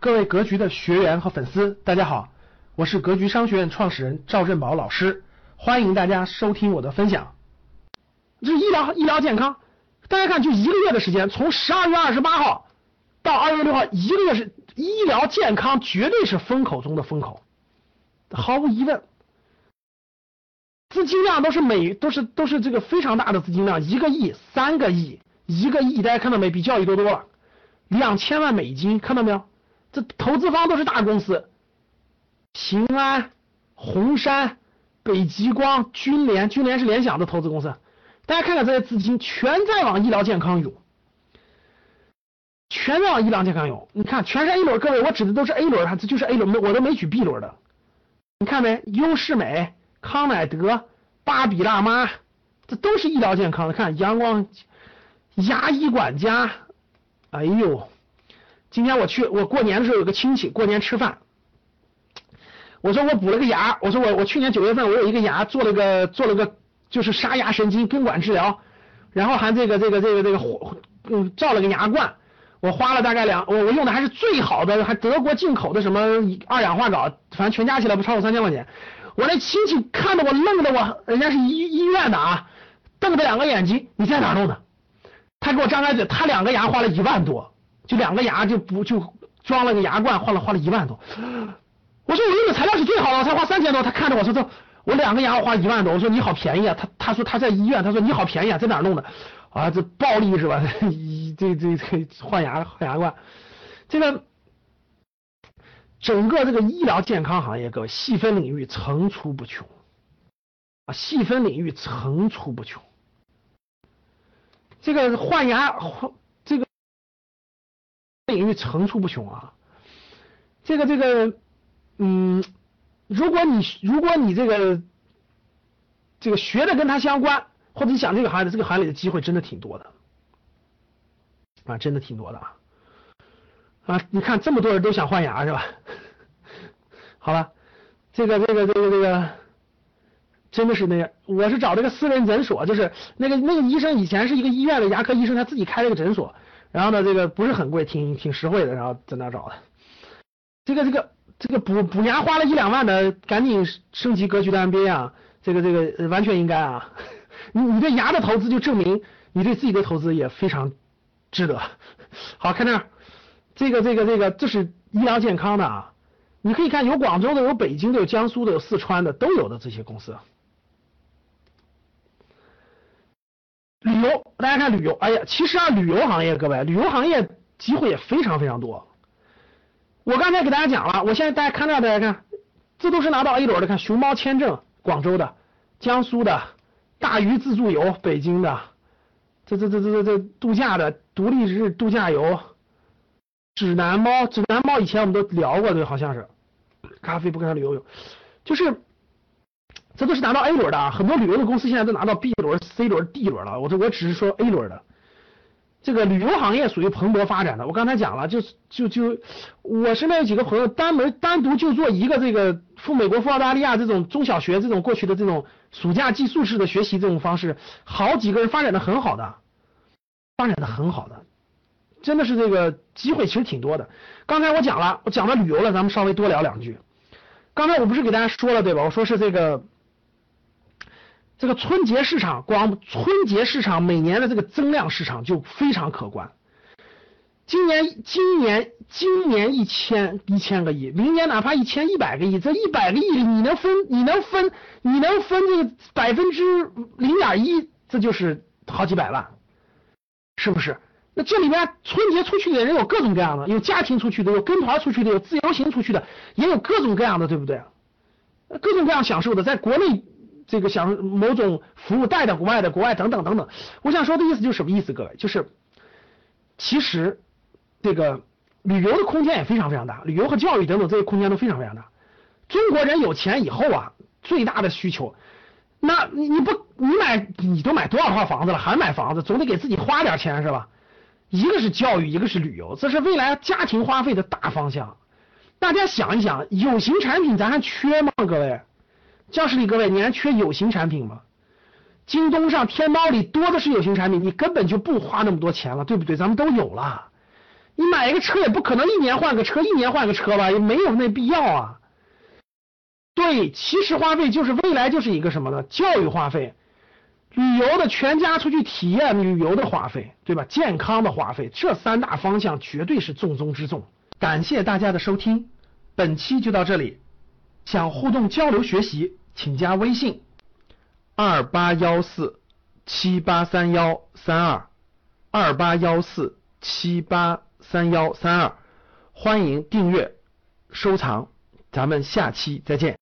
各位格局的学员和粉丝，大家好，我是格局商学院创始人赵振宝老师，欢迎大家收听我的分享。这医疗医疗健康，大家看，就一个月的时间，从十二月二十八号到二月六号，一个月是医疗健康绝对是风口中的风口，毫无疑问，资金量都是每都是都是这个非常大的资金量，一个亿、三个亿、一个亿，大家看到没？比教育多多了。两千万美金，看到没有？这投资方都是大公司，平安、红杉、北极光、军联，军联是联想的投资公司。大家看看这些资金，全在往医疗健康涌，全在往医疗健康涌。你看，全是 A 轮，各位，我指的都是 A 轮，这就是 A 轮，我都没举 B 轮的。你看没？优视美、康乃德、芭比辣妈，这都是医疗健康的。看阳光牙医管家。哎呦，今天我去，我过年的时候有个亲戚过年吃饭，我说我补了个牙，我说我我去年九月份我有一个牙做了个做了个就是杀牙神经根管治疗，然后还这个这个这个这个嗯照了个牙冠，我花了大概两我我用的还是最好的还德国进口的什么二氧化锆，反正全加起来不超过三千块钱，我那亲戚看的我愣的我，人家是医医院的啊，瞪着两个眼睛，你在哪弄的？他给我张开嘴，他两个牙花了一万多，就两个牙就不就装了个牙冠，花了花了一万多。我说我用的材料是最好的，我才花三千多。他看着我说这我两个牙花一万多，我说你好便宜啊。他他说他在医院，他说你好便宜啊，在哪弄的？啊，这暴利是吧？这这这换牙换牙冠，这个整个这个医疗健康行业，各位细分领域层出不穷啊，细分领域层出不穷。这个换牙换领域层出不穷啊，这个这个嗯，如果你如果你这个这个学的跟他相关，或者你想这个行业，这个行业的机会真的挺多的啊，真的挺多的啊啊！你看这么多人都想换牙是吧？好了，这个这个这个这个。真的是那样，我是找这个私人诊所，就是那个那个医生以前是一个医院的牙科医生，他自己开了个诊所，然后呢，这个不是很贵，挺挺实惠的，然后在那找的。这个这个这个补补牙花了一两万的，赶紧升级格局的 MBA 啊，这个这个完全应该啊。你你对牙的投资就证明你对自己的投资也非常值得。好看这儿，这个这个这个这是医疗健康的啊，你可以看有广州的，有北京的，有江苏的，有四川的，都有的这些公司。旅游，大家看旅游，哎呀，其实啊，旅游行业，各位，旅游行业机会也非常非常多。我刚才给大家讲了，我现在大家看到，大家看，这都是拿到 A 轮的，看熊猫签证，广州的、江苏的，大鱼自助游，北京的，这这这这这这度假的，独立日度假游，指南猫，指南猫以前我们都聊过，对，好像是，咖啡不跟他旅游游，就是。这都是拿到 A 轮的啊，很多旅游的公司现在都拿到 B 轮、C 轮、D 轮了。我这我只是说 A 轮的，这个旅游行业属于蓬勃发展的。我刚才讲了，就是就就我身边有几个朋友，单门单独就做一个这个赴美国、赴澳大利亚这种中小学这种过去的这种暑假寄宿式的学习这种方式，好几个人发展的很好的，发展的很好的，真的是这个机会其实挺多的。刚才我讲了，我讲了旅游了，咱们稍微多聊两句。刚才我不是给大家说了对吧？我说是这个。这个春节市场，光春节市场每年的这个增量市场就非常可观。今年今年今年一千一千个亿，明年哪怕一千一百个亿，这一百个亿你能分你能分你能分这个百分之零点一，这就是好几百万，是不是？那这里面春节出去的人有各种各样的，有家庭出去的，有跟团出去的，有自由行出去的，也有各种各样的，对不对？各种各样享受的，在国内。这个想某种服务带到国外的，国外等等等等，我想说的意思就是什么意思？各位，就是其实这个旅游的空间也非常非常大，旅游和教育等等这些空间都非常非常大。中国人有钱以后啊，最大的需求，那你你不你买你都买多少套房子了，还买房子，总得给自己花点钱是吧？一个是教育，一个是旅游，这是未来家庭花费的大方向。大家想一想，有形产品咱还缺吗？各位？教室里各位，你还缺有形产品吗？京东上、天猫里多的是有形产品，你根本就不花那么多钱了，对不对？咱们都有了，你买一个车也不可能一年换个车，一年换个车吧，也没有那必要啊。对，其实花费就是未来就是一个什么呢？教育花费，旅游的全家出去体验旅游的花费，对吧？健康的花费，这三大方向绝对是重中之重。感谢大家的收听，本期就到这里。想互动交流学习，请加微信二八幺四七八三幺三二二八幺四七八三幺三二，欢迎订阅收藏，咱们下期再见。